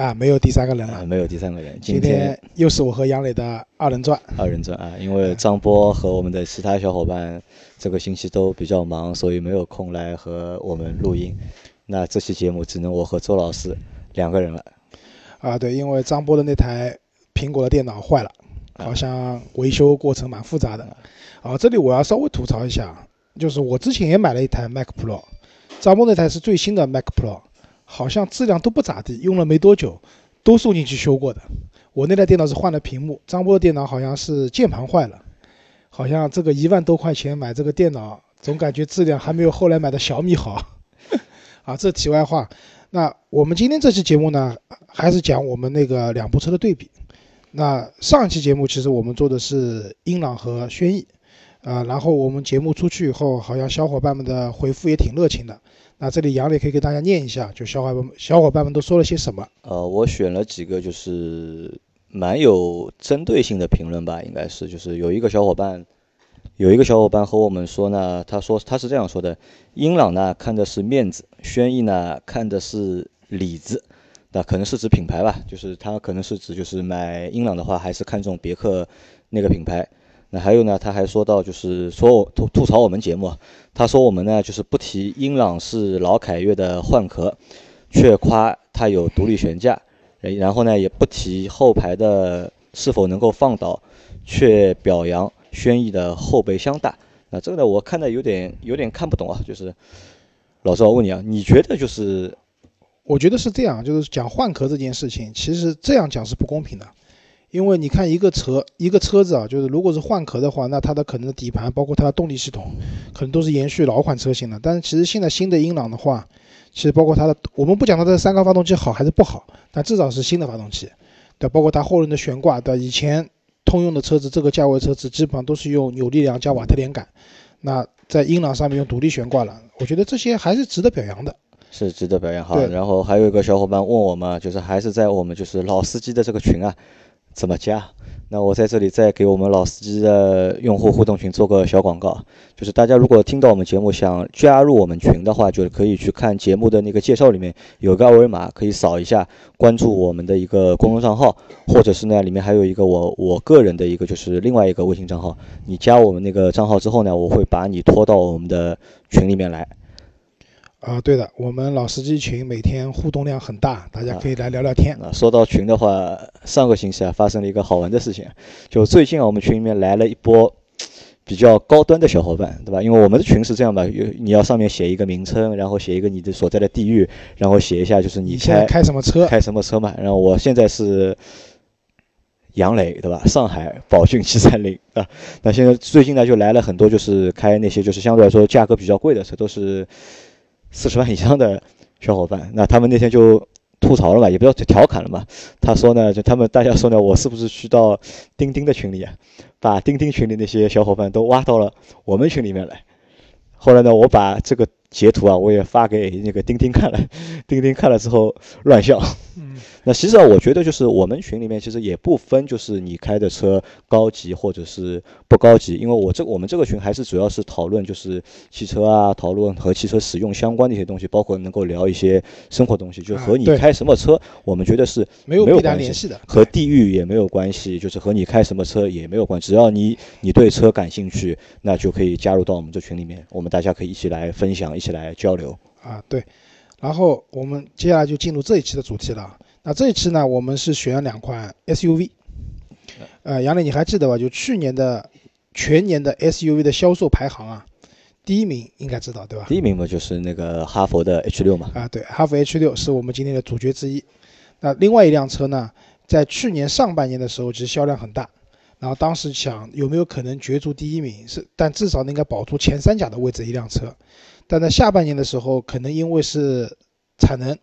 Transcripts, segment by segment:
啊，没有第三个人啊，了，没有第三个人。今天又是我和杨磊的二人转。二人转啊，因为张波和我们的其他小伙伴这个星期都比较忙，所以没有空来和我们录音。那这期节目只能我和周老师两个人了。啊，对，因为张波的那台苹果的电脑坏了，好像维修过程蛮复杂的。啊，这里我要稍微吐槽一下，就是我之前也买了一台 Mac Pro，张波那台是最新的 Mac Pro，好像质量都不咋地，用了没多久都送进去修过的。我那台电脑是换了屏幕，张波的电脑好像是键盘坏了，好像这个一万多块钱买这个电脑，总感觉质量还没有后来买的小米好。啊，这题外话。那我们今天这期节目呢，还是讲我们那个两部车的对比。那上一期节目其实我们做的是英朗和轩逸，啊，然后我们节目出去以后，好像小伙伴们的回复也挺热情的。那这里杨磊可以给大家念一下，就小伙伴们小伙伴们都说了些什么。呃，我选了几个就是蛮有针对性的评论吧，应该是就是有一个小伙伴，有一个小伙伴和我们说呢，他说他是这样说的：英朗呢看的是面子，轩逸呢看的是里子。那可能是指品牌吧，就是他可能是指就是买英朗的话，还是看中别克那个品牌。那还有呢，他还说到就是说我吐吐槽我们节目，他说我们呢就是不提英朗是老凯越的换壳，却夸它有独立悬架，诶然后呢也不提后排的是否能够放倒，却表扬轩逸的后备箱大。那这个呢我看的有点有点看不懂啊，就是老赵我问你啊，你觉得就是我觉得是这样，就是讲换壳这件事情，其实这样讲是不公平的，因为你看一个车一个车子啊，就是如果是换壳的话，那它的可能的底盘包括它的动力系统，可能都是延续老款车型的。但是其实现在新的英朗的话，其实包括它的，我们不讲它的三缸发动机好还是不好，但至少是新的发动机，对，包括它后轮的悬挂，对，以前通用的车子这个价位车子基本上都是用扭力梁加瓦特连杆，那在英朗上面用独立悬挂了，我觉得这些还是值得表扬的。是值得表扬哈。对然后还有一个小伙伴问我们，就是还是在我们就是老司机的这个群啊，怎么加？那我在这里再给我们老司机的用户互动群做个小广告，就是大家如果听到我们节目想加入我们群的话，就可以去看节目的那个介绍里面有个二维码，可以扫一下关注我们的一个公众账号，或者是呢里面还有一个我我个人的一个就是另外一个微信账号，你加我们那个账号之后呢，我会把你拖到我们的群里面来。啊，对的，我们老司机群每天互动量很大，大家可以来聊聊天。啊，说到群的话，上个星期啊发生了一个好玩的事情，就最近啊我们群里面来了一波比较高端的小伙伴，对吧？因为我们的群是这样吧，有你要上面写一个名称，然后写一个你的所在的地域，然后写一下就是你现在开开什么车？开什么车嘛。然后我现在是杨磊，对吧？上海宝骏七三零啊。那现在最近呢就来了很多就是开那些就是相对来说价格比较贵的车，都是四十万以上的小伙伴。那他们那天就吐槽了嘛，也不要调侃了嘛。他说呢，就他们大家说呢，我是不是去到钉钉的群里啊，把钉钉群里那些小伙伴都挖到了我们群里面来。后来呢，我把这个截图啊，我也发给那个钉钉看了，钉钉看了之后乱笑。嗯，那其实啊，我觉得就是我们群里面其实也不分，就是你开的车高级或者是不高级，因为我这我们这个群还是主要是讨论就是汽车啊，讨论和汽车使用相关的一些东西，包括能够聊一些生活东西，就和你开什么车，我们觉得是没有没有关系联系的。和地域也没有关系，就是和你开什么车也没有关系，只要你你对车感兴趣，那就可以加入到我们这群里面，我们大家可以一起来分享，一起来交流。啊，对。然后我们接下来就进入这一期的主题了。那这一期呢，我们是选了两款 SUV。呃，杨磊，你还记得吧？就去年的全年的 SUV 的销售排行啊，第一名应该知道对吧？第一名嘛就是那个哈佛的 H 六嘛，啊，对，哈佛 H 六是我们今天的主角之一。那另外一辆车呢，在去年上半年的时候，其实销量很大。然后当时想有没有可能角逐第一名，是但至少应该保住前三甲的位置一辆车。但在下半年的时候，可能因为是产能，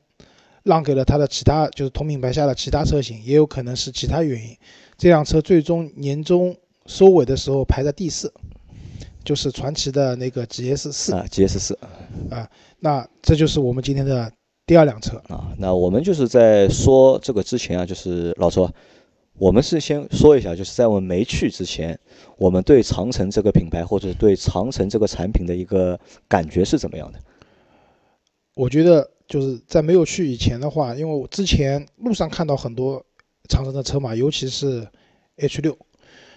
让给了它的其他就是同品牌下的其他车型，也有可能是其他原因。这辆车最终年终收尾的时候排在第四，就是传奇的那个 GS 四啊，GS 四啊，那这就是我们今天的第二辆车啊。那我们就是在说这个之前啊，就是老周。我们是先说一下，就是在我们没去之前，我们对长城这个品牌或者对长城这个产品的一个感觉是怎么样的？我觉得就是在没有去以前的话，因为我之前路上看到很多长城的车嘛，尤其是 H 六，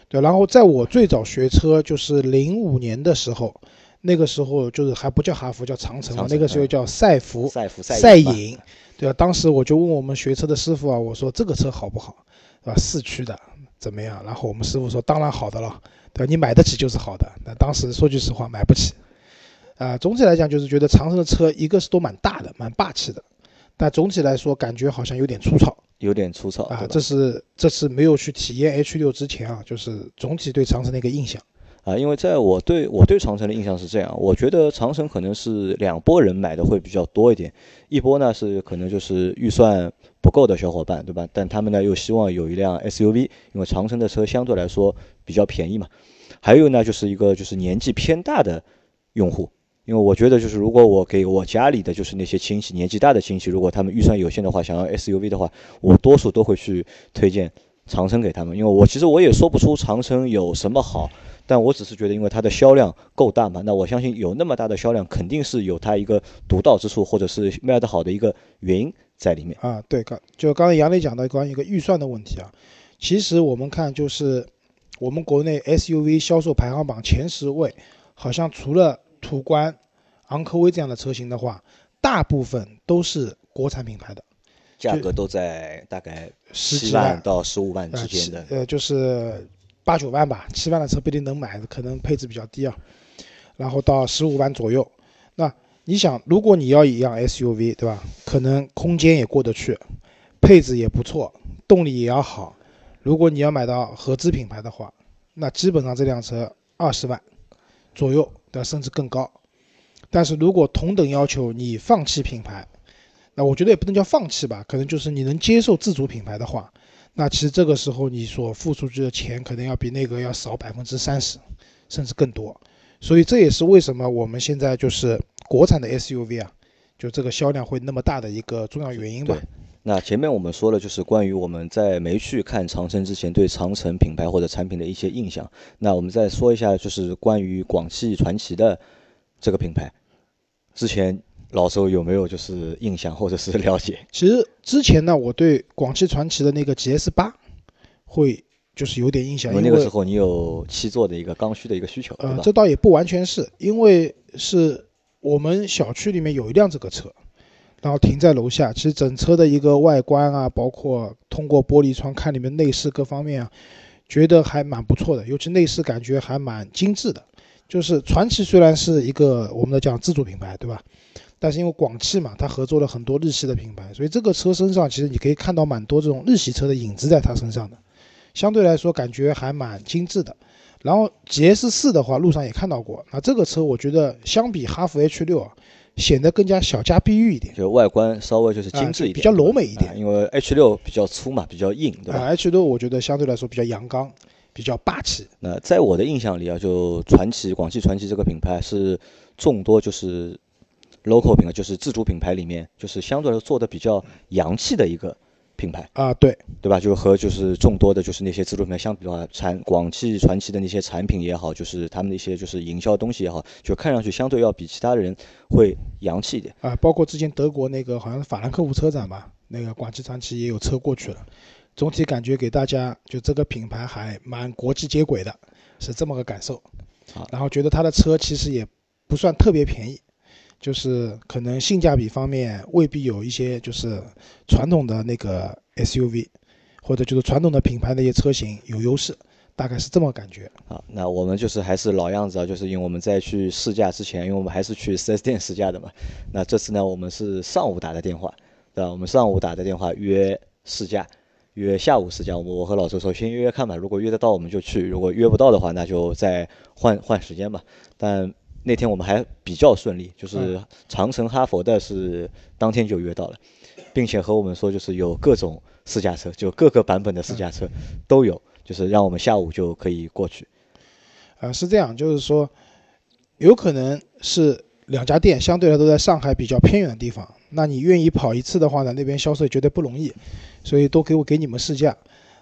对。然后在我最早学车就是零五年的时候，那个时候就是还不叫哈弗，叫长城嘛，那个时候叫赛弗、赛弗、赛影，对啊。当时我就问我们学车的师傅啊，我说这个车好不好？啊，四驱的怎么样？然后我们师傅说，当然好的了，对吧？你买得起就是好的。那当时说句实话，买不起。啊，总体来讲就是觉得长城的车，一个是都蛮大的，蛮霸气的，但总体来说感觉好像有点粗糙，有点粗糙啊。这是这次没有去体验 H 六之前啊，就是总体对长城的一个印象。啊，因为在我对我对长城的印象是这样，我觉得长城可能是两拨人买的会比较多一点，一波呢是可能就是预算不够的小伙伴，对吧？但他们呢又希望有一辆 SUV，因为长城的车相对来说比较便宜嘛。还有呢就是一个就是年纪偏大的用户，因为我觉得就是如果我给我家里的就是那些亲戚年纪大的亲戚，如果他们预算有限的话，想要 SUV 的话，我多数都会去推荐长城给他们，因为我其实我也说不出长城有什么好。但我只是觉得，因为它的销量够大嘛，那我相信有那么大的销量，肯定是有它一个独到之处，或者是卖得好的一个原因在里面啊。对，刚就刚才杨磊讲到关于一个预算的问题啊，其实我们看就是我们国内 SUV 销售排行榜前十位，好像除了途观、昂科威这样的车型的话，大部分都是国产品牌的，价格都在大概十几万到十五万之间的，呃，就是。八九万吧，七万的车不一定能买，可能配置比较低啊。然后到十五万左右，那你想，如果你要一辆 SUV，对吧？可能空间也过得去，配置也不错，动力也要好。如果你要买到合资品牌的话，那基本上这辆车二十万左右，对甚至更高。但是如果同等要求你放弃品牌，那我觉得也不能叫放弃吧，可能就是你能接受自主品牌的话。那其实这个时候你所付出去的钱可能要比那个要少百分之三十，甚至更多，所以这也是为什么我们现在就是国产的 SUV 啊，就这个销量会那么大的一个重要原因吧。那前面我们说了就是关于我们在没去看长城之前对长城品牌或者产品的一些印象，那我们再说一下就是关于广汽传祺的这个品牌，之前。老周有没有就是印象或者是了解？其实之前呢，我对广汽传祺的那个 GS 八会就是有点印象，因为那个时候你有七座的一个刚需的一个需求，呃，这倒也不完全是因为是我们小区里面有一辆这个车，然后停在楼下。其实整车的一个外观啊，包括通过玻璃窗看里面内饰各方面啊，觉得还蛮不错的，尤其内饰感觉还蛮精致的。就是传祺虽然是一个我们的讲自主品牌，对吧？但是因为广汽嘛，它合作了很多日系的品牌，所以这个车身上其实你可以看到蛮多这种日系车的影子在它身上的，相对来说感觉还蛮精致的。然后 GS 四的话，路上也看到过。那这个车我觉得相比哈弗 H 六啊，显得更加小家碧玉一点，就外观稍微就是精致一点，比较柔美一点。因为 H 六比较粗嘛，比较硬，对吧？H 六我觉得相对来说比较阳刚，比较霸气。那在我的印象里啊，就传祺广汽传祺这个品牌是众多就是。Local 品牌就是自主品牌里面，就是相对来说做的比较洋气的一个品牌啊，对对吧？就和就是众多的，就是那些自主品牌相比的话，产广汽传祺的那些产品也好，就是他们的一些就是营销东西也好，就看上去相对要比其他的人会洋气一点啊。包括之前德国那个好像是法兰克福车展吧，那个广汽传祺也有车过去了，总体感觉给大家就这个品牌还蛮国际接轨的，是这么个感受。然后觉得它的车其实也不算特别便宜。就是可能性价比方面未必有一些就是传统的那个 SUV，或者就是传统的品牌那些车型有优势，大概是这么感觉。好，那我们就是还是老样子啊，就是因为我们在去试驾之前，因为我们还是去 4S 店试驾的嘛。那这次呢，我们是上午打的电话，对吧？我们上午打的电话约试驾，约下午试驾。我我和老周说先约约看吧，如果约得到我们就去，如果约不到的话，那就再换换时间吧。但那天我们还比较顺利，就是长城、哈佛的是当天就约到了，并且和我们说就是有各种试驾车，就各个版本的试驾车都有，就是让我们下午就可以过去。呃，是这样，就是说，有可能是两家店相对来都在上海比较偏远的地方，那你愿意跑一次的话呢，那边销售绝对不容易，所以都给我给你们试驾。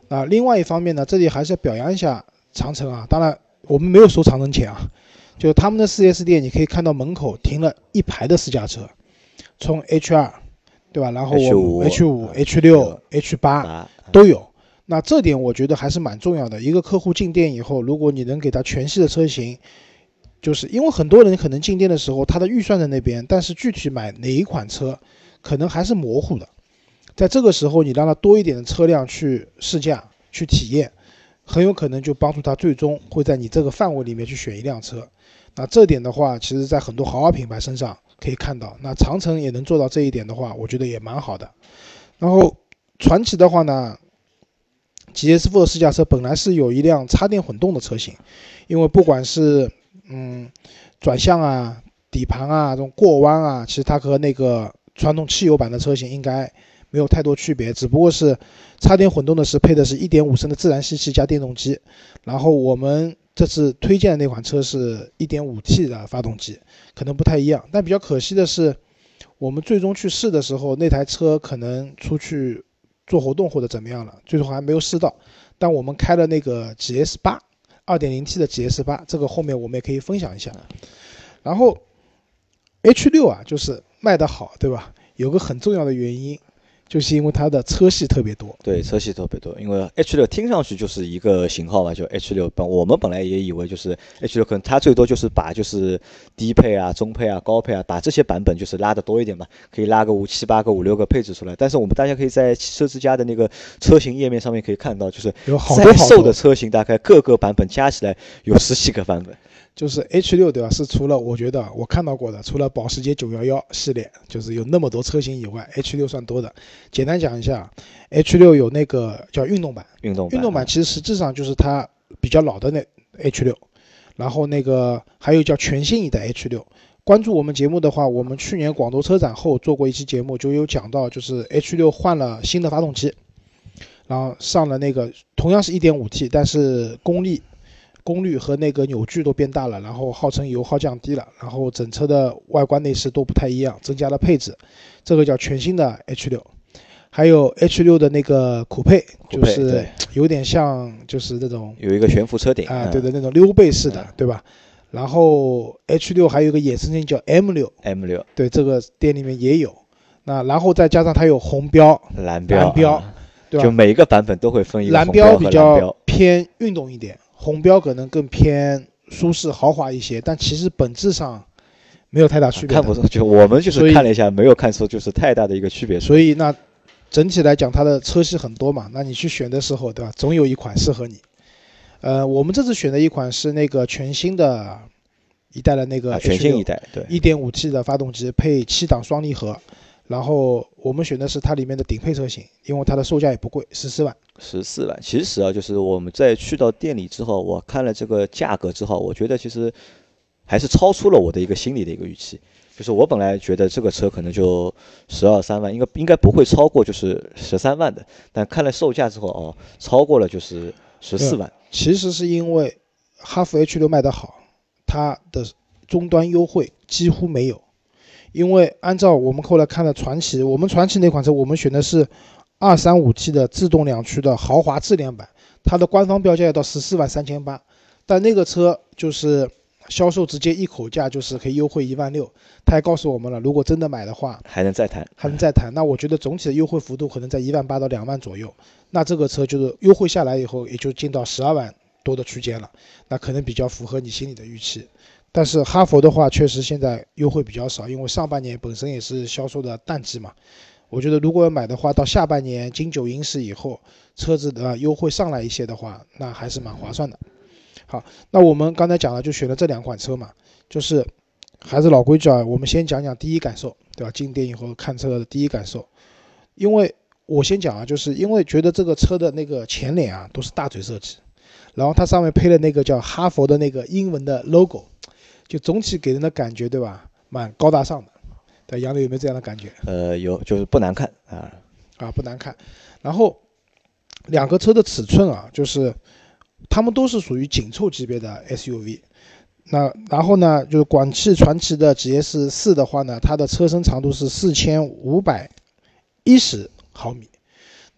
那，另外一方面呢，这里还是要表扬一下长城啊，当然我们没有收长城钱啊，就他们的 4S 店，你可以看到门口停了一排的私家车，从 H2，对吧？然后我 H5、H6、H8 都有。那这点我觉得还是蛮重要的。一个客户进店以后，如果你能给他全系的车型，就是因为很多人可能进店的时候，他的预算在那边，但是具体买哪一款车，可能还是模糊的。在这个时候，你让他多一点的车辆去试驾、去体验，很有可能就帮助他最终会在你这个范围里面去选一辆车。那这点的话，其实在很多豪华品牌身上可以看到。那长城也能做到这一点的话，我觉得也蛮好的。然后传祺的话呢？GS4 试驾车本来是有一辆插电混动的车型，因为不管是嗯转向啊、底盘啊、这种过弯啊，其实它和那个传统汽油版的车型应该没有太多区别，只不过是插电混动的是配的是一点五升的自然吸气加电动机，然后我们这次推荐的那款车是一点五 T 的发动机，可能不太一样。但比较可惜的是，我们最终去试的时候，那台车可能出去。做活动或者怎么样了，最终还没有试到。但我们开了那个 GS 八，二点零 T 的 GS 八，这个后面我们也可以分享一下。然后 H 六啊，就是卖得好，对吧？有个很重要的原因。就是因为它的车系特别多，对，车系特别多。因为 H 六听上去就是一个型号嘛，就 H 六。本我们本来也以为就是 H 六，可能它最多就是把就是低配啊、中配啊、高配啊，把这些版本就是拉的多一点嘛，可以拉个五七八个、五六个配置出来。但是我们大家可以在汽车之家的那个车型页面上面可以看到，就是有好多售的车型，大概各个版本加起来有十几个版本。就是 H 六对吧？是除了我觉得我看到过的，除了保时捷911系列，就是有那么多车型以外，H 六算多的。简单讲一下，H 六有那个叫运动版，运动运动版其实实质上就是它比较老的那 H 六，然后那个还有叫全新一代 H 六。关注我们节目的话，我们去年广州车展后做过一期节目，就有讲到，就是 H 六换了新的发动机，然后上了那个同样是一点五 T，但是功率。功率和那个扭矩都变大了，然后号称油耗降低了，然后整车的外观内饰都不太一样，增加了配置，这个叫全新的 H 六，还有 H 六的那个酷配，就是有点像就是那种有一个悬浮车顶啊，对的那种溜背式的，对吧？然后 H 六还有一个衍生性叫 M 六，M 六，对，这个店里面也有，那然后再加上它有红标、蓝标，蓝标，对吧？就每一个版本都会分一个蓝标比较偏运动一点。红标可能更偏舒适豪华一些，但其实本质上没有太大区别。看不出，就我们就是看了一下，没有看出就是太大的一个区别。所以那整体来讲，它的车系很多嘛，那你去选的时候，对吧？总有一款适合你。呃，我们这次选的一款是那个全新的一代的那个全新一代，对，一点五 T 的发动机配七档双离合。然后我们选的是它里面的顶配车型，因为它的售价也不贵，十四万。十四万，其实啊，就是我们在去到店里之后，我看了这个价格之后，我觉得其实还是超出了我的一个心理的一个预期。就是我本来觉得这个车可能就十二三万，应该应该不会超过就是十三万的，但看了售价之后哦，超过了就是十四万。其实是因为哈弗 H 六卖得好，它的终端优惠几乎没有。因为按照我们后来看的传奇，我们传奇那款车，我们选的是二三五 T 的自动两驱的豪华智联版，它的官方标价要到十四万三千八，但那个车就是销售直接一口价就是可以优惠一万六，他还告诉我们了，如果真的买的话还能再谈，还能再谈。那我觉得总体的优惠幅度可能在一万八到两万左右，那这个车就是优惠下来以后也就进到十二万多的区间了，那可能比较符合你心里的预期。但是哈佛的话，确实现在优惠比较少，因为上半年本身也是销售的淡季嘛。我觉得如果要买的话，到下半年金九银十以后，车子的优惠上来一些的话，那还是蛮划算的。好，那我们刚才讲了，就选了这两款车嘛，就是还是老规矩啊，我们先讲讲第一感受，对吧？进店以后看车的第一感受，因为我先讲啊，就是因为觉得这个车的那个前脸啊都是大嘴设计，然后它上面配了那个叫哈佛的那个英文的 logo。就总体给人的感觉，对吧？蛮高大上的。对，杨柳有没有这样的感觉？呃，有，就是不难看啊。啊，不难看。然后两个车的尺寸啊，就是它们都是属于紧凑级别的 SUV。那然后呢，就是广汽传祺的 GS 四的话呢，它的车身长度是四千五百一十毫米。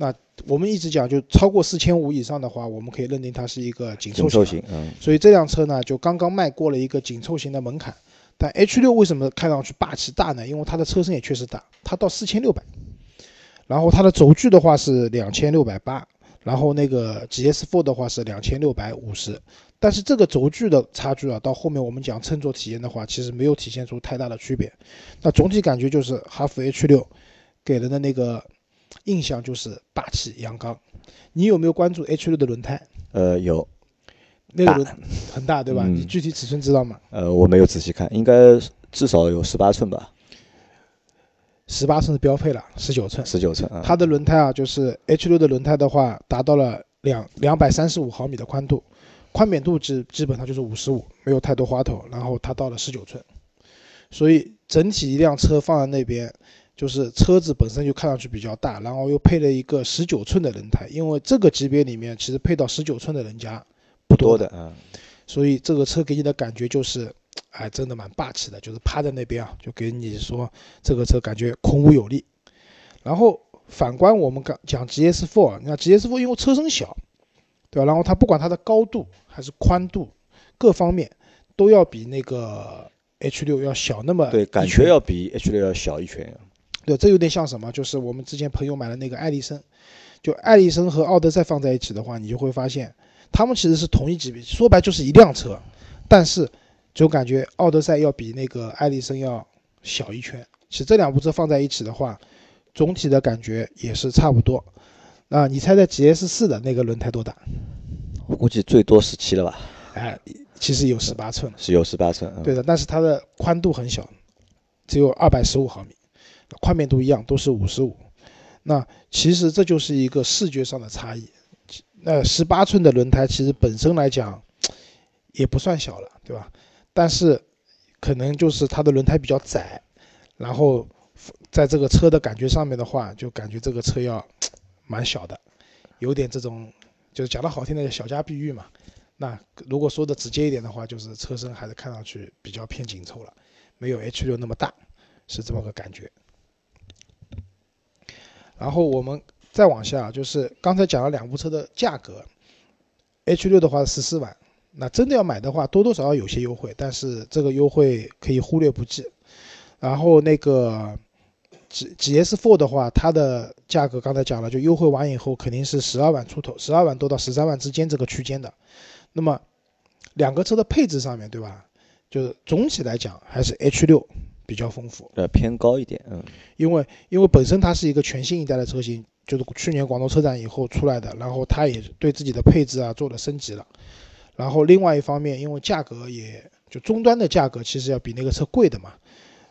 那我们一直讲，就超过四千五以上的话，我们可以认定它是一个紧凑型。嗯。所以这辆车呢，就刚刚迈过了一个紧凑型的门槛。但 H 六为什么看上去霸气大呢？因为它的车身也确实大，它到四千六百。然后它的轴距的话是两千六百八，然后那个 GS4 的话是两千六百五十。但是这个轴距的差距啊，到后面我们讲乘坐体验的话，其实没有体现出太大的区别。那总体感觉就是哈弗 H 六给人的那个。印象就是霸气阳刚，你有没有关注 H 六的轮胎？呃，有，那个轮很大，对吧？你具体尺寸知道吗？呃，我没有仔细看，应该至少有十八寸吧。十八寸是标配了，十九寸。十九寸。它的轮胎啊，就是 H 六的轮胎的话，达到了两两百三十五毫米的宽度，宽扁度基基本上就是五十五，没有太多花头。然后它到了十九寸，所以整体一辆车放在那边。就是车子本身就看上去比较大，然后又配了一个十九寸的轮胎，因为这个级别里面其实配到十九寸的人家不多的，嗯，所以这个车给你的感觉就是，哎，真的蛮霸气的，就是趴在那边啊，就给你说这个车感觉孔武有力。然后反观我们刚讲 GS4，那 GS4 因为车身小，对吧？然后它不管它的高度还是宽度，各方面都要比那个 H6 要小那么对，感觉要比 H6 要小一圈。对，这有点像什么？就是我们之前朋友买的那个艾力绅，就艾力绅和奥德赛放在一起的话，你就会发现，他们其实是同一级别，说白就是一辆车，但是就感觉奥德赛要比那个艾力绅要小一圈。其实这两部车放在一起的话，总体的感觉也是差不多。啊，你猜猜 GS 四的那个轮胎多大？我估计最多十七了吧？哎，其实有十八寸，是有十八寸。对的，但是它的宽度很小，只有二百十五毫米。宽面度一样，都是五十五。那其实这就是一个视觉上的差异。那十八寸的轮胎其实本身来讲也不算小了，对吧？但是可能就是它的轮胎比较窄，然后在这个车的感觉上面的话，就感觉这个车要蛮小的，有点这种就是讲的好听的小家碧玉嘛。那如果说的直接一点的话，就是车身还是看上去比较偏紧凑了，没有 H 六那么大，是这么个感觉。然后我们再往下，就是刚才讲了两部车的价格，H 六的话十四万，那真的要买的话，多多少少有些优惠，但是这个优惠可以忽略不计。然后那个 G G S Four 的话，它的价格刚才讲了，就优惠完以后肯定是十二万出头，十二万多到十三万之间这个区间的。那么两个车的配置上面对吧？就是总体来讲还是 H 六。比较丰富，呃，偏高一点，嗯，因为因为本身它是一个全新一代的车型，就是去年广州车展以后出来的，然后它也对自己的配置啊做了升级了，然后另外一方面，因为价格也就终端的价格其实要比那个车贵的嘛，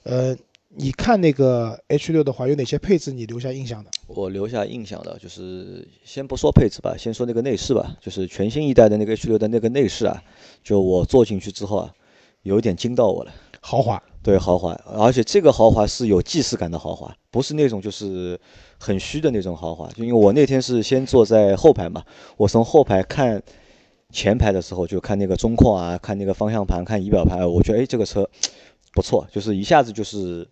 呃，你看那个 H 六的话有哪些配置你留下印象的？我留下印象的就是先不说配置吧，先说那个内饰吧，就是全新一代的那个 H 六的那个内饰啊，就我坐进去之后啊，有点惊到我了，豪华。对豪华，而且这个豪华是有既视感的豪华，不是那种就是很虚的那种豪华。就因为我那天是先坐在后排嘛，我从后排看前排的时候，就看那个中控啊，看那个方向盘，看仪表盘，我觉得哎这个车不错，就是一下子就是，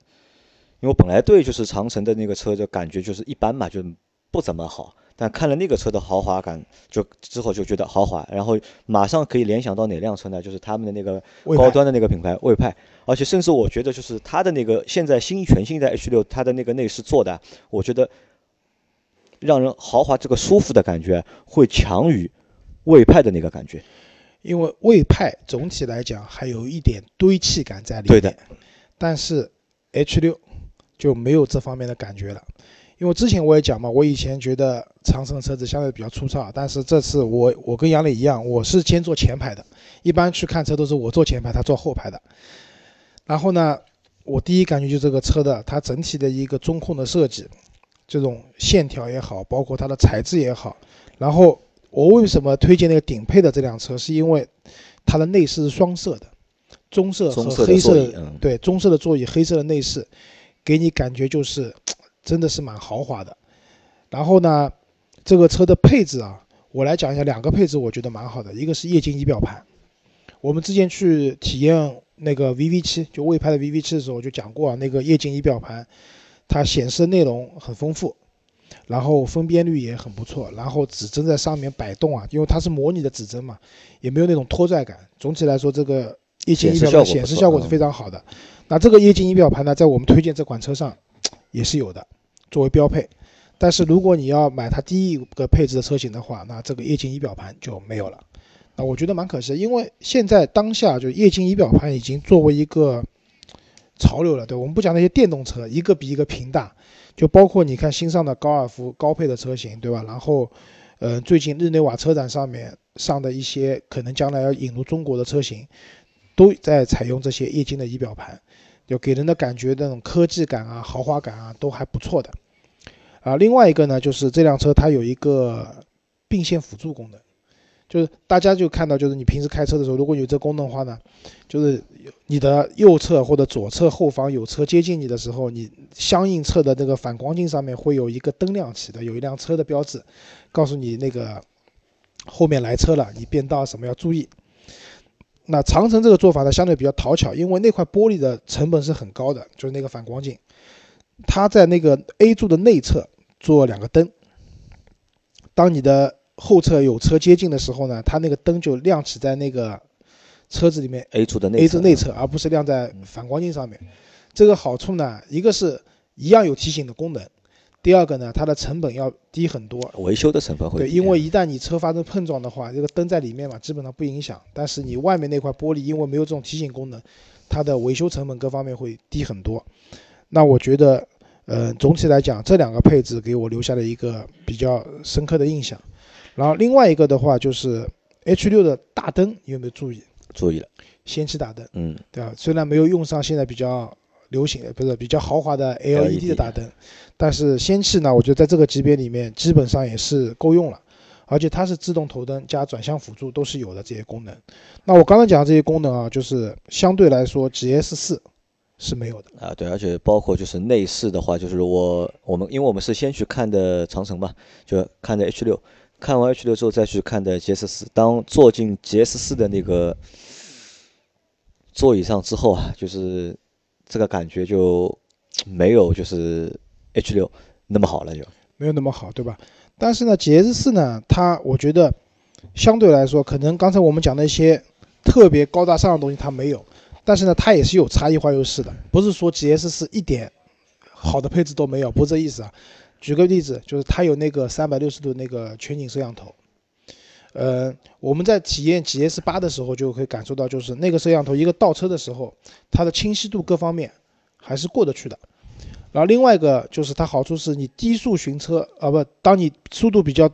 因为本来对就是长城的那个车的感觉就是一般嘛，就不怎么好。但看了那个车的豪华感，就之后就觉得豪华，然后马上可以联想到哪辆车呢？就是他们的那个高端的那个品牌魏派，而且甚至我觉得就是它的那个现在新全新的 H 六，它的那个内饰做的，我觉得让人豪华这个舒服的感觉会强于魏派的那个感觉，因为魏派总体来讲还有一点堆砌感在里面，对的，但是 H 六就没有这方面的感觉了。因为之前我也讲嘛，我以前觉得长城的车子相对比较粗糙，但是这次我我跟杨磊一样，我是先坐前排的，一般去看车都是我坐前排，他坐后排的。然后呢，我第一感觉就这个车的它整体的一个中控的设计，这种线条也好，包括它的材质也好。然后我为什么推荐那个顶配的这辆车，是因为它的内饰是双色的，棕色和黑色的对棕色的座椅，黑色的内饰，给你感觉就是真的是蛮豪华的。然后呢，这个车的配置啊，我来讲一下两个配置，我觉得蛮好的，一个是液晶仪表盘。我们之前去体验那个 VV 七，就魏派的 VV 七的时候就讲过啊，那个液晶仪表盘，它显示的内容很丰富，然后分辨率也很不错，然后指针在上面摆动啊，因为它是模拟的指针嘛，也没有那种拖拽感。总体来说，这个液晶仪表盘显示效果是非常好的。那这个液晶仪表盘呢，在我们推荐这款车上也是有的，作为标配。但是如果你要买它第一个配置的车型的话，那这个液晶仪表盘就没有了。那我觉得蛮可惜，因为现在当下就液晶仪表盘已经作为一个潮流了。对我们不讲那些电动车，一个比一个屏大，就包括你看新上的高尔夫高配的车型，对吧？然后，呃，最近日内瓦车展上面上的一些可能将来要引入中国的车型，都在采用这些液晶的仪表盘，就给人的感觉那种科技感啊、豪华感啊都还不错的。啊，另外一个呢，就是这辆车它有一个并线辅助功能。就是大家就看到，就是你平时开车的时候，如果有这功能的话呢，就是你的右侧或者左侧后方有车接近你的时候，你相应侧的那个反光镜上面会有一个灯亮起的，有一辆车的标志，告诉你那个后面来车了，你变道什么要注意。那长城这个做法呢，相对比较讨巧，因为那块玻璃的成本是很高的，就是那个反光镜，它在那个 A 柱的内侧做两个灯，当你的后侧有车接近的时候呢，它那个灯就亮起在那个车子里面 A 柱的内 A 柱内侧，而不是亮在反光镜上面。这个好处呢，一个是一样有提醒的功能，第二个呢，它的成本要低很多。维修的成本会对，因为一旦你车发生碰撞的话，这个灯在里面嘛，基本上不影响。但是你外面那块玻璃，因为没有这种提醒功能，它的维修成本各方面会低很多。那我觉得，呃，总体来讲，这两个配置给我留下了一个比较深刻的印象。然后另外一个的话就是 H 六的大灯，你有没有注意？注意了，氙气大灯，嗯，对吧？虽然没有用上现在比较流行，不是比较豪华的 LED 的大灯，但是氙气呢，我觉得在这个级别里面基本上也是够用了。而且它是自动头灯加转向辅助都是有的这些功能。那我刚才讲的这些功能啊，就是相对来说 GS 四是没有的。啊，对，而且包括就是内饰的话，就是我我们因为我们是先去看的长城嘛，就看的 H 六，看完 H 六之后再去看的 GS 四。当坐进 GS 四的那个座椅上之后啊，就是这个感觉就没有就是 H 六那么好了，就没有那么好，对吧？但是呢，GS 四呢，它我觉得相对来说，可能刚才我们讲的一些特别高大上的东西它没有，但是呢，它也是有差异化优势的，不是说 GS 四一点好的配置都没有，不是这意思啊。举个例子，就是它有那个三百六十度那个全景摄像头，呃，我们在体验 GS 八的时候就可以感受到，就是那个摄像头一个倒车的时候，它的清晰度各方面还是过得去的。然后另外一个就是它好处是你低速巡车啊不，当你速度比较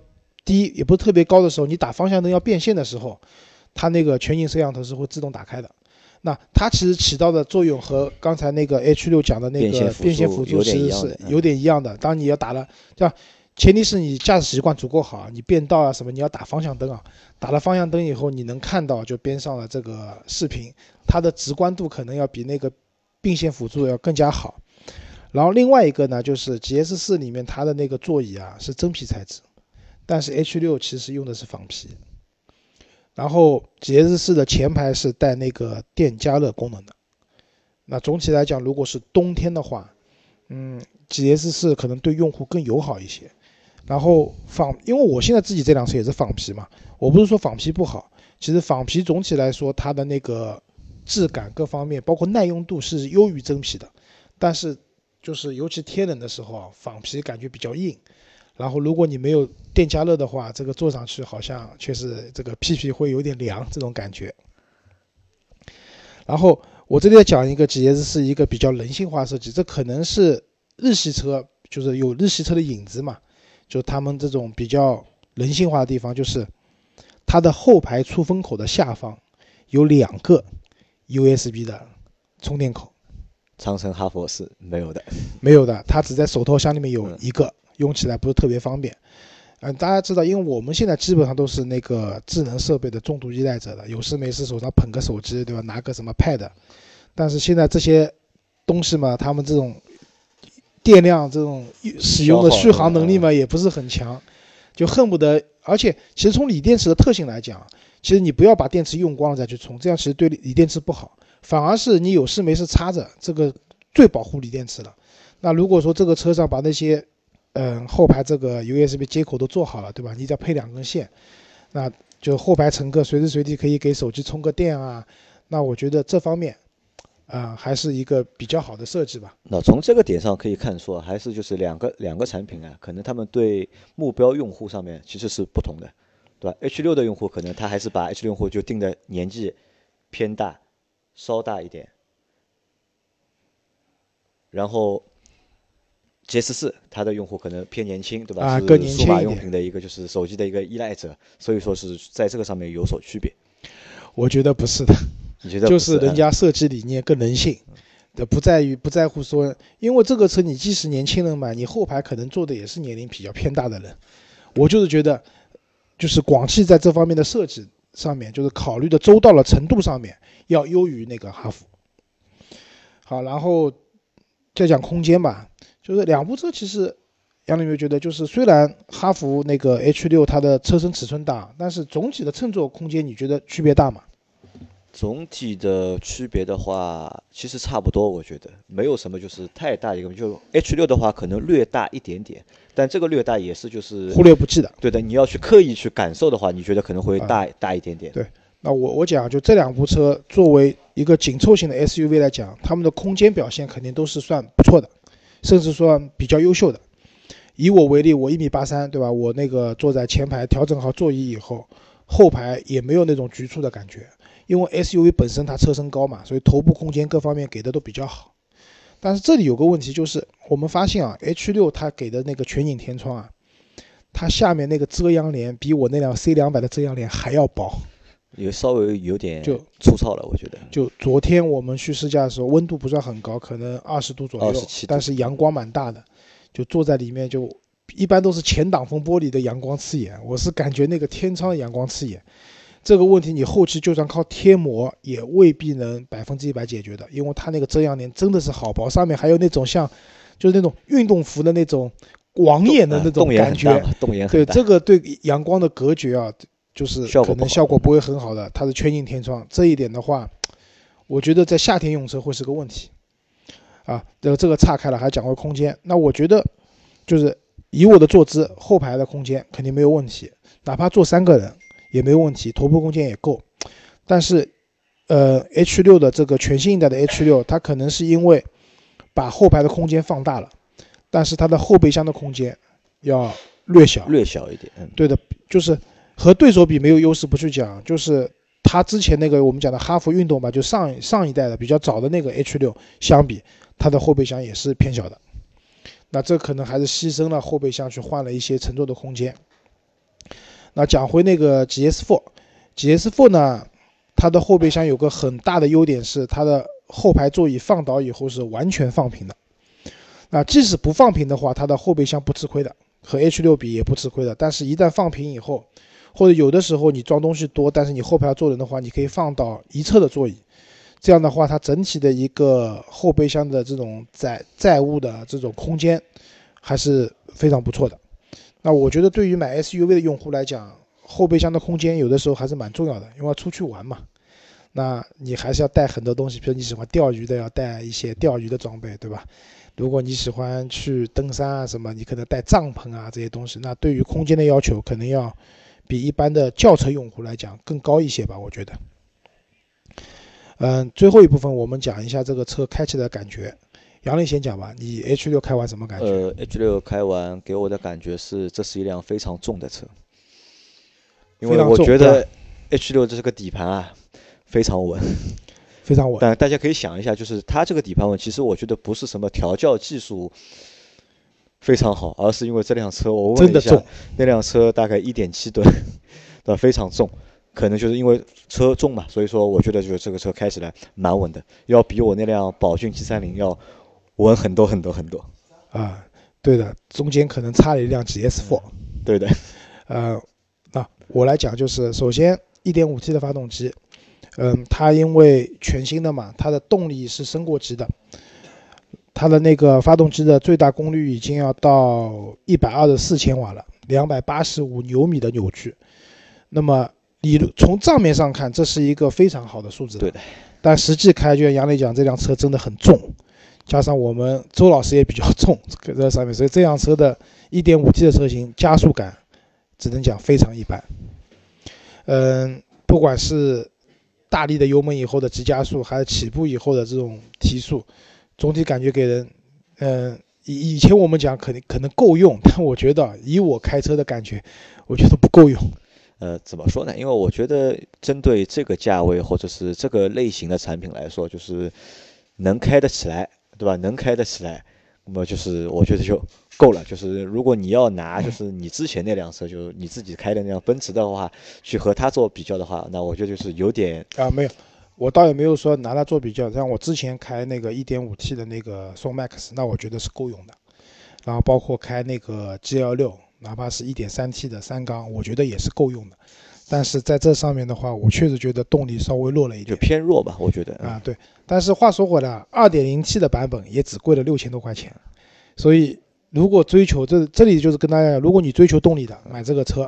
低也不是特别高的时候，你打方向灯要变线的时候，它那个全景摄像头是会自动打开的。那它其实起到的作用和刚才那个 H 六讲的那个变线辅助有其实是点一样有点一样的。当你要打了，这样前提是你驾驶习惯足够好，你变道啊什么，你要打方向灯啊，打了方向灯以后，你能看到就边上的这个视频，它的直观度可能要比那个并线辅助要更加好。然后另外一个呢，就是 GS 四里面它的那个座椅啊是真皮材质，但是 H 六其实用的是仿皮。然后 GS 四的前排是带那个电加热功能的。那总体来讲，如果是冬天的话，嗯，GS 四可能对用户更友好一些。然后仿，因为我现在自己这辆车也是仿皮嘛，我不是说仿皮不好，其实仿皮总体来说它的那个质感各方面，包括耐用度是优于真皮的，但是就是尤其天冷的时候啊，仿皮感觉比较硬。然后如果你没有电加热的话，这个坐上去好像确实这个屁屁会有点凉这种感觉。然后我这里要讲一个 GS 是一个比较人性化设计，这可能是日系车就是有日系车的影子嘛，就他们这种比较人性化的地方，就是它的后排出风口的下方有两个 USB 的充电口，长城哈弗是没有的。没有的，它只在手套箱里面有嗯一个，用起来不是特别方便。嗯，大家知道，因为我们现在基本上都是那个智能设备的重度依赖者了，有事没事手上捧个手机，对吧？拿个什么 Pad，但是现在这些东西嘛，他们这种电量这种使用的续航能力嘛，也不是很强，就恨不得，而且其实从锂电池的特性来讲，其实你不要把电池用光了再去充，这样其实对锂电池不好，反而是你有事没事插着，这个最保护锂电池了。那如果说这个车上把那些嗯，后排这个 USB 接口都做好了，对吧？你只要配两根线，那就后排乘客随时随地可以给手机充个电啊。那我觉得这方面，啊，还是一个比较好的设计吧。那从这个点上可以看出，还是就是两个两个产品啊，可能他们对目标用户上面其实是不同的，对吧？H 六的用户可能他还是把 H 六用户就定的年纪偏大，稍大一点，然后。G S 四，它的用户可能偏年轻，对吧？啊，更年轻数码用品的一个就是手机的一个依赖者，所以说是在这个上面有所区别。我觉得不是的，你觉得？就是人家设计理念更人性，的不在于不在乎说，因为这个车你即使年轻人买，你后排可能坐的也是年龄比较偏大的人。我就是觉得，就是广汽在这方面的设计上面，就是考虑的周到了程度上面要优于那个哈弗。好，然后再讲空间吧。就是两部车，其实杨磊有没有觉得，就是虽然哈弗那个 H 六它的车身尺寸大，但是总体的乘坐空间你觉得区别大吗？总体的区别的话，其实差不多，我觉得没有什么就是太大一个。就 H 六的话，可能略大一点点，但这个略大也是就是忽略不计的。对的，你要去刻意去感受的话，你觉得可能会大大一点点。对，那我我讲，就这两部车作为一个紧凑型的 SUV 来讲，它们的空间表现肯定都是算不错的。甚至说比较优秀的，以我为例，我一米八三，对吧？我那个坐在前排，调整好座椅以后，后排也没有那种局促的感觉，因为 SUV 本身它车身高嘛，所以头部空间各方面给的都比较好。但是这里有个问题，就是我们发现啊，H 六它给的那个全景天窗啊，它下面那个遮阳帘比我那辆 C 两百的遮阳帘还要薄。有稍微有点就粗糙了，我觉得。就昨天我们去试驾的时候，温度不算很高，可能二十度左右，但是阳光蛮大的，就坐在里面就一般都是前挡风玻璃的阳光刺眼，我是感觉那个天窗的阳光刺眼。这个问题你后期就算靠贴膜也未必能百分之一百解决的，因为它那个遮阳帘真的是好薄，上面还有那种像就是那种运动服的那种网眼的那种感觉，对这个对阳光的隔绝啊。就是可能效果不会很好的，它是全景天窗，这一点的话，我觉得在夏天用车会是个问题，啊，这个这个岔开了，还讲回空间，那我觉得就是以我的坐姿，后排的空间肯定没有问题，哪怕坐三个人也没有问题，头部空间也够，但是，呃，H 六的这个全新一代的 H 六，它可能是因为把后排的空间放大了，但是它的后备箱的空间要略小，略小一点，嗯，对的，就是。和对手比没有优势不去讲，就是它之前那个我们讲的哈弗运动吧，就上上一代的比较早的那个 H 六相比，它的后备箱也是偏小的。那这可能还是牺牲了后备箱去换了一些乘坐的空间。那讲回那个 GS4，GS4 呢，它的后备箱有个很大的优点是它的后排座椅放倒以后是完全放平的。那即使不放平的话，它的后备箱不吃亏的，和 H 六比也不吃亏的。但是一旦放平以后，或者有的时候你装东西多，但是你后排要坐人的话，你可以放到一侧的座椅，这样的话它整体的一个后备箱的这种载载物的这种空间还是非常不错的。那我觉得对于买 SUV 的用户来讲，后备箱的空间有的时候还是蛮重要的，因为要出去玩嘛，那你还是要带很多东西，比如你喜欢钓鱼的要带一些钓鱼的装备，对吧？如果你喜欢去登山啊什么，你可能带帐篷啊这些东西，那对于空间的要求可能要。比一般的轿车用户来讲更高一些吧，我觉得。嗯，最后一部分我们讲一下这个车开起来的感觉。杨磊先讲吧，你 H 六开完什么感觉？呃，H 六开完给我的感觉是，这是一辆非常重的车。因为我觉得 H 六这是个底盘啊，非常稳，非常稳。但大家可以想一下，就是它这个底盘稳，其实我觉得不是什么调教技术。非常好，而是因为这辆车，我问了一下，那辆车大概一点七吨，的非常重，可能就是因为车重嘛，所以说我觉得就是这个车开起来蛮稳的，要比我那辆宝骏七三零要稳很多很多很多。啊，对的，中间可能差了一辆 GS4。对的，呃，那我来讲，就是首先 1.5T 的发动机，嗯，它因为全新的嘛，它的动力是升过级的，它的那个发动机的最大功率已经要到一百二十四千瓦了，两百八十五牛米的扭矩。那么理论从账面上看，这是一个非常好的数字。对的。但实际开，就像杨磊讲，这辆车真的很重，加上我们周老师也比较重，搁在上面，所以这辆车的 1.5T 的车型加速感，只能讲非常一般。嗯，不管是大力的油门以后的急加速，还是起步以后的这种提速，总体感觉给人，嗯，以以前我们讲可能可能够用，但我觉得以我开车的感觉，我觉得不够用。呃，怎么说呢？因为我觉得针对这个价位或者是这个类型的产品来说，就是能开得起来，对吧？能开得起来，那么就是我觉得就够了。就是如果你要拿，就是你之前那辆车，就是你自己开的那辆奔驰的话，去和它做比较的话，那我觉得就是有点啊，没有，我倒也没有说拿它做比较。像我之前开那个 1.5T 的那个宋 MAX，那我觉得是够用的。然后包括开那个 GL6。哪怕是一点三 T 的三缸，我觉得也是够用的。但是在这上面的话，我确实觉得动力稍微弱了一点，就偏弱吧，我觉得啊，对。但是话说回来，二点零 T 的版本也只贵了六千多块钱。所以如果追求这这里就是跟大家讲，如果你追求动力的，买这个车，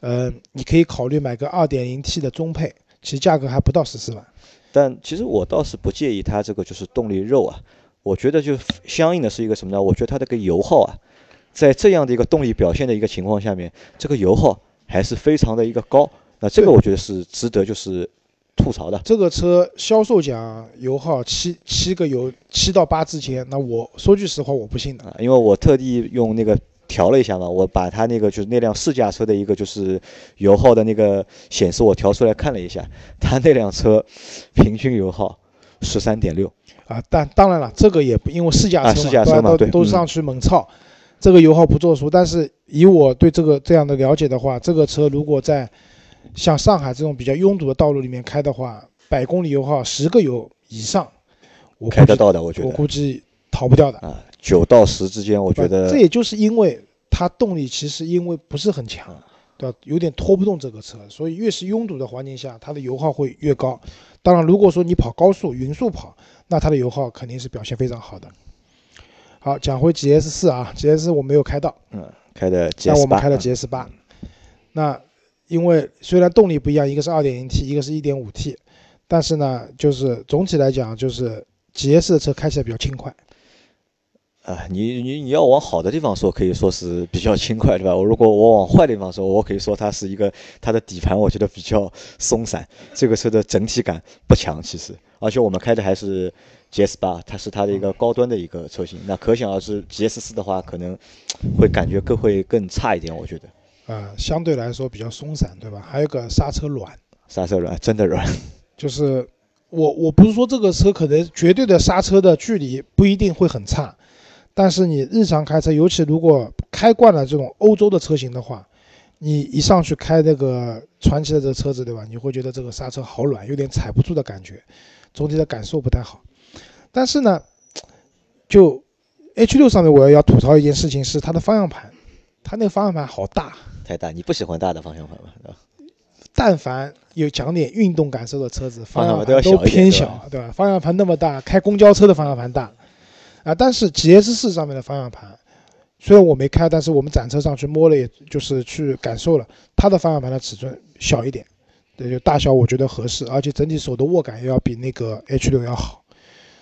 嗯，你可以考虑买个二点零 T 的中配，其实价格还不到十四万。但其实我倒是不介意它这个就是动力肉啊，我觉得就相应的是一个什么呢？我觉得它这个油耗啊。在这样的一个动力表现的一个情况下面，这个油耗还是非常的一个高，那这个我觉得是值得就是吐槽的。这个车销售讲油耗七七个油七到八之间，那我说句实话我不信的，因为我特地用那个调了一下嘛，我把它那个就是那辆试驾车的一个就是油耗的那个显示我调出来看了一下，它那辆车平均油耗十三点六啊，但当然了，这个也不因为试驾车嘛，都都上去猛操。这个油耗不作数，但是以我对这个这样的了解的话，这个车如果在像上海这种比较拥堵的道路里面开的话，百公里油耗十个油以上，我开得到的，我觉得我估计逃不掉的啊，九到十之间，我觉得这也就是因为它动力其实因为不是很强，对吧？有点拖不动这个车，所以越是拥堵的环境下，它的油耗会越高。当然，如果说你跑高速、匀速跑，那它的油耗肯定是表现非常好的。好，讲回 GS 四啊，GS 四我没有开到，嗯，开的那我们开的 GS 八，那因为虽然动力不一样，一个是二点零 T，一个是一点五 T，但是呢，就是总体来讲，就是 GS 的车开起来比较轻快。啊，你你你要往好的地方说，可以说是比较轻快，对吧？我如果我往坏的地方说，我可以说它是一个它的底盘，我觉得比较松散，这个车的整体感不强，其实，而且我们开的还是 GS 八，它是它的一个高端的一个车型，那可想而知，GS 四的话可能会感觉更会更差一点，我觉得。啊，相对来说比较松散，对吧？还有个刹车软，刹车软，真的软。就是我我不是说这个车可能绝对的刹车的距离不一定会很差。但是你日常开车，尤其如果开惯了这种欧洲的车型的话，你一上去开这个传奇的这个车子，对吧？你会觉得这个刹车好软，有点踩不住的感觉，总体的感受不太好。但是呢，就 H6 上面我要要吐槽一件事情是它的方向盘，它那个方向盘好大，太大。你不喜欢大的方向盘吗？但凡有讲点运动感受的车子，方向盘都偏小，对吧？方向盘那么大，开公交车的方向盘大。啊，但是 GS 四上面的方向盘，虽然我没开，但是我们展车上去摸了，也就是去感受了，它的方向盘的尺寸小一点，对，就大小我觉得合适，而且整体手的握感也要比那个 H 六要好。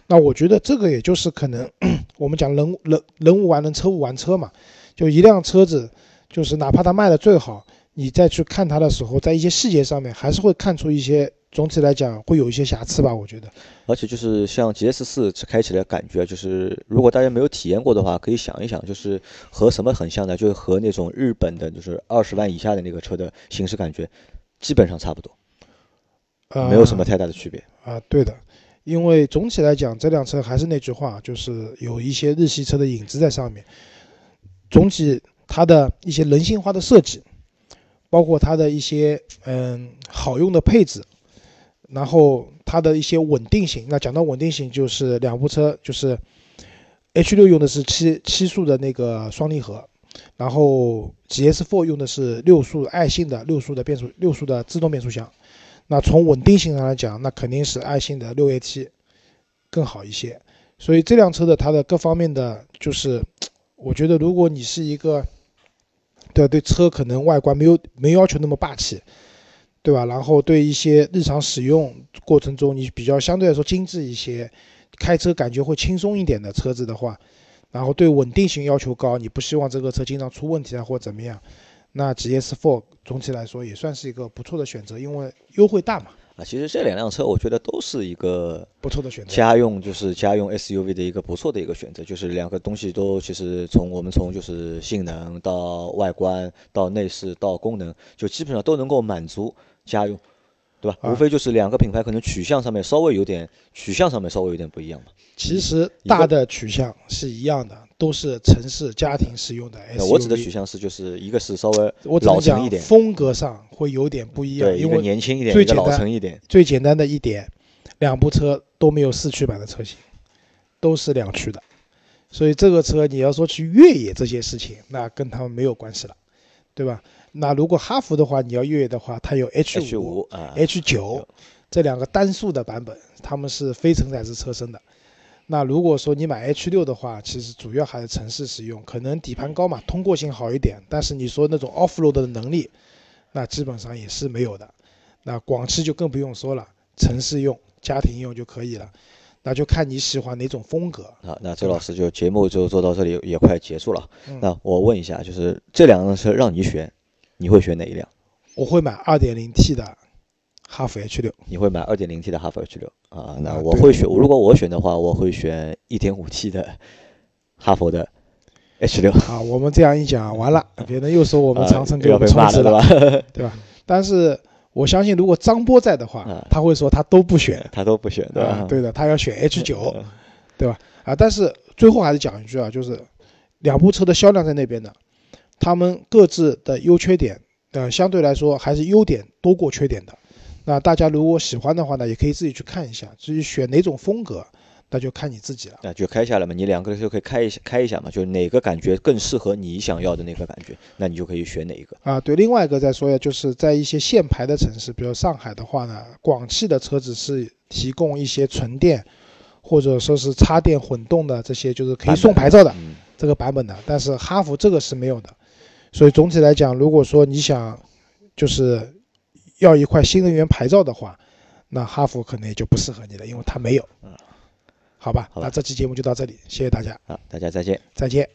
那我觉得这个也就是可能我们讲人人人无完人，车无完车嘛，就一辆车子，就是哪怕它卖的最好，你再去看它的时候，在一些细节上面还是会看出一些。总体来讲会有一些瑕疵吧，我觉得。而且就是像 GS 四开起来感觉，就是如果大家没有体验过的话，可以想一想，就是和什么很像呢？就是和那种日本的，就是二十万以下的那个车的行驶感觉，基本上差不多，没有什么太大的区别。啊，对的，因为总体来讲，这辆车还是那句话，就是有一些日系车的影子在上面。总体它的一些人性化的设计，包括它的一些嗯好用的配置。然后它的一些稳定性，那讲到稳定性，就是两部车，就是 H 六用的是七七速的那个双离合，然后 GS4 用的是六速爱信的六速的变速六速的自动变速箱。那从稳定性上来讲，那肯定是爱信的六 AT 更好一些。所以这辆车的它的各方面的，就是我觉得如果你是一个，对对车可能外观没有没要求那么霸气，对吧？然后对一些日常使用过程中你比较相对来说精致一些，开车感觉会轻松一点的车子的话，然后对稳定性要求高，你不希望这个车经常出问题啊或怎么样。那 GS4 总体来说也算是一个不错的选择，因为优惠大嘛。啊，其实这两辆车我觉得都是一个不错的选择，家用就是家用 SUV 的一个不错的一个选择，就是两个东西都其实从我们从就是性能到外观到内饰到功能，就基本上都能够满足家用，对吧？无非就是两个品牌可能取向上面稍微有点取向上面稍微有点不一样嘛。其实大的取向是一样的。都是城市家庭使用的 SUV。我指的取向是，就是一个是稍微老成一点，风格上会有点不一样。对，一个年轻一点，一个老成一点。最简单的一点，两部车都没有四驱版的车型，都是两驱的。所以这个车你要说去越野这些事情，那跟他们没有关系了，对吧？那如果哈弗的话，你要越野的话，它有 H 五、H 九这两个单速的版本，它们是非承载式车身的。那如果说你买 H 六的话，其实主要还是城市使用，可能底盘高嘛，通过性好一点。但是你说那种 off road 的能力，那基本上也是没有的。那广汽就更不用说了，城市用、家庭用就可以了。那就看你喜欢哪种风格。好，那周老师就节目就做到这里，也快结束了。那我问一下，就是这两辆车让你选，你会选哪一辆？我会买 2.0T 的。哈弗 H 六，你会买 2.0T 的哈弗 H 六啊？那我会选，如果我选的话，我会选 1.5T 的哈弗的 H 六。啊，我们这样一讲完了，别人又说我们长城给我们充值了，对吧？但是我相信，如果张波在的话，他会说他都不选，他都不选，对吧？对的，他要选 H 九，对吧？啊，但是最后还是讲一句啊，就是两部车的销量在那边的，他们各自的优缺点，呃，相对来说还是优点多过缺点的。那大家如果喜欢的话呢，也可以自己去看一下。至于选哪种风格，那就看你自己了。那就开下来嘛，你两个就可以开一下，开一下嘛，就哪个感觉更适合你想要的那个感觉，那你就可以选哪一个。啊，对，另外一个再说一下，就是在一些限牌的城市，比如上海的话呢，广汽的车子是提供一些纯电或者说是插电混动的这些，就是可以送牌照的这个版本的，但是哈弗这个是没有的。所以总体来讲，如果说你想就是。要一块新能源牌照的话，那哈弗可能也就不适合你了，因为它没有。嗯，好吧，那这期节目就到这里，谢谢大家。好，大家再见。再见。